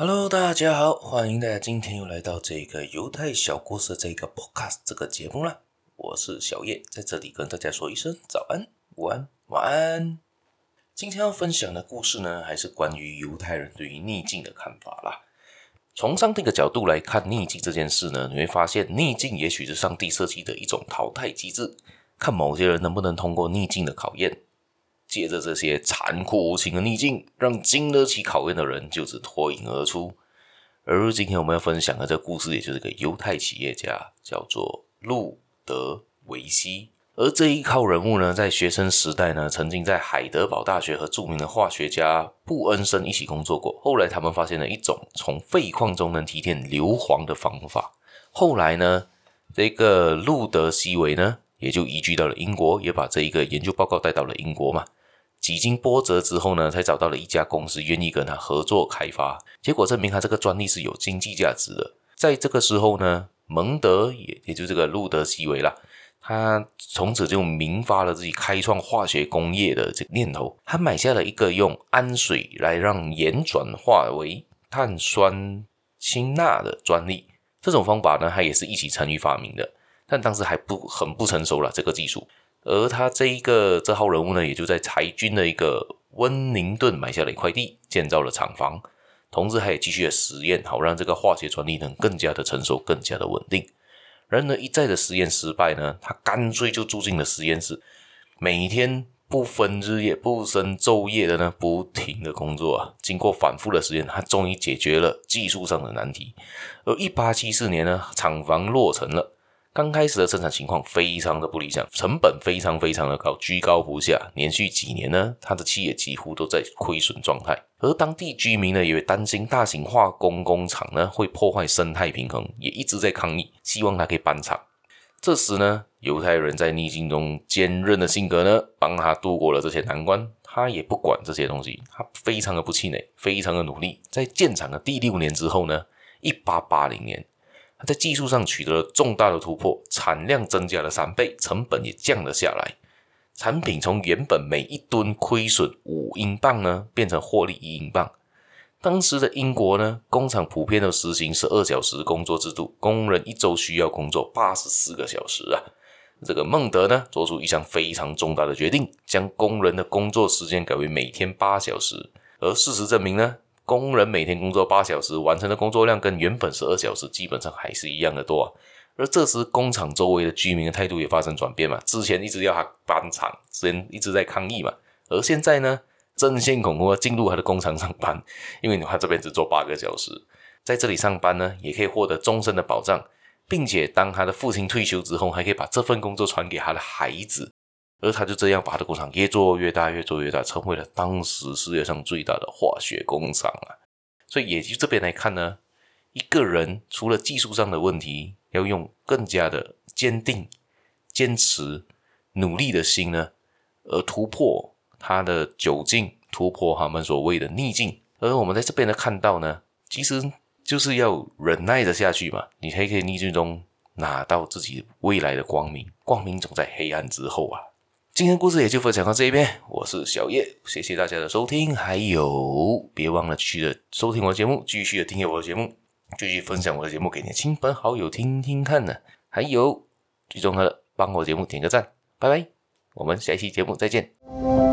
Hello，大家好，欢迎大家今天又来到这个犹太小故事这个 Podcast 这个节目啦。我是小叶，在这里跟大家说一声早安、午安、晚安。今天要分享的故事呢，还是关于犹太人对于逆境的看法啦。从上帝的角度来看逆境这件事呢，你会发现逆境也许是上帝设计的一种淘汰机制，看某些人能不能通过逆境的考验。借着这些残酷无情的逆境，让经得起考验的人就此脱颖而出。而今天我们要分享的这个故事，也就是个犹太企业家，叫做路德维希。而这一号人物呢，在学生时代呢，曾经在海德堡大学和著名的化学家布恩森一起工作过。后来他们发现了一种从废矿中能提炼硫磺的方法。后来呢，这个路德西维呢，也就移居到了英国，也把这一个研究报告带到了英国嘛。几经波折之后呢，才找到了一家公司愿意跟他合作开发。结果证明他这个专利是有经济价值的。在这个时候呢，蒙德也也就这个路德西维啦，他从此就萌发了自己开创化学工业的这个念头。他买下了一个用氨水来让盐转化为碳酸氢钠的专利。这种方法呢，他也是一起参与发明的，但当时还不很不成熟了这个技术。而他这一个这号人物呢，也就在裁军的一个温宁顿买下了一块地，建造了厂房，同时还也继续的实验，好让这个化学专利能更加的成熟，更加的稳定。然而，一再的实验失败呢，他干脆就住进了实验室，每天不分日夜、不分昼夜的呢，不停的工作啊。经过反复的实验，他终于解决了技术上的难题。而一八七四年呢，厂房落成了。刚开始的生产情况非常的不理想，成本非常非常的高，居高不下。连续几年呢，他的企业几乎都在亏损状态。而当地居民呢，也担心大型化工工厂呢会破坏生态平衡，也一直在抗议，希望他可以搬厂。这时呢，犹太人在逆境中坚韧的性格呢，帮他度过了这些难关。他也不管这些东西，他非常的不气馁，非常的努力。在建厂的第六年之后呢，一八八零年。他在技术上取得了重大的突破，产量增加了三倍，成本也降了下来。产品从原本每一吨亏损五英镑呢，变成获利一英镑。当时的英国呢，工厂普遍都实行十二小时工作制度，工人一周需要工作八十四个小时啊。这个孟德呢，做出一项非常重大的决定，将工人的工作时间改为每天八小时。而事实证明呢，工人每天工作八小时，完成的工作量跟原本十二小时基本上还是一样的多啊。而这时，工厂周围的居民的态度也发生转变嘛。之前一直要他搬厂，之前一直在抗议嘛。而现在呢，争先恐后进入他的工厂上班，因为他这边只做八个小时，在这里上班呢，也可以获得终身的保障，并且当他的父亲退休之后，还可以把这份工作传给他的孩子。而他就这样把他的工厂越做越大，越做越大，成为了当时世界上最大的化学工厂啊！所以，也就这边来看呢，一个人除了技术上的问题，要用更加的坚定、坚持、努力的心呢，而突破他的窘境，突破他们所谓的逆境。而我们在这边呢看到呢，其实就是要忍耐着下去嘛，你才可以逆境中拿到自己未来的光明。光明总在黑暗之后啊！今天故事也就分享到这一边，我是小叶，谢谢大家的收听，还有别忘了继续的收听我的节目，继续的订阅我的节目，继续分享我的节目给你亲朋好友听听看呢，还有最重要的，帮我节目点个赞，拜拜，我们下一期节目再见。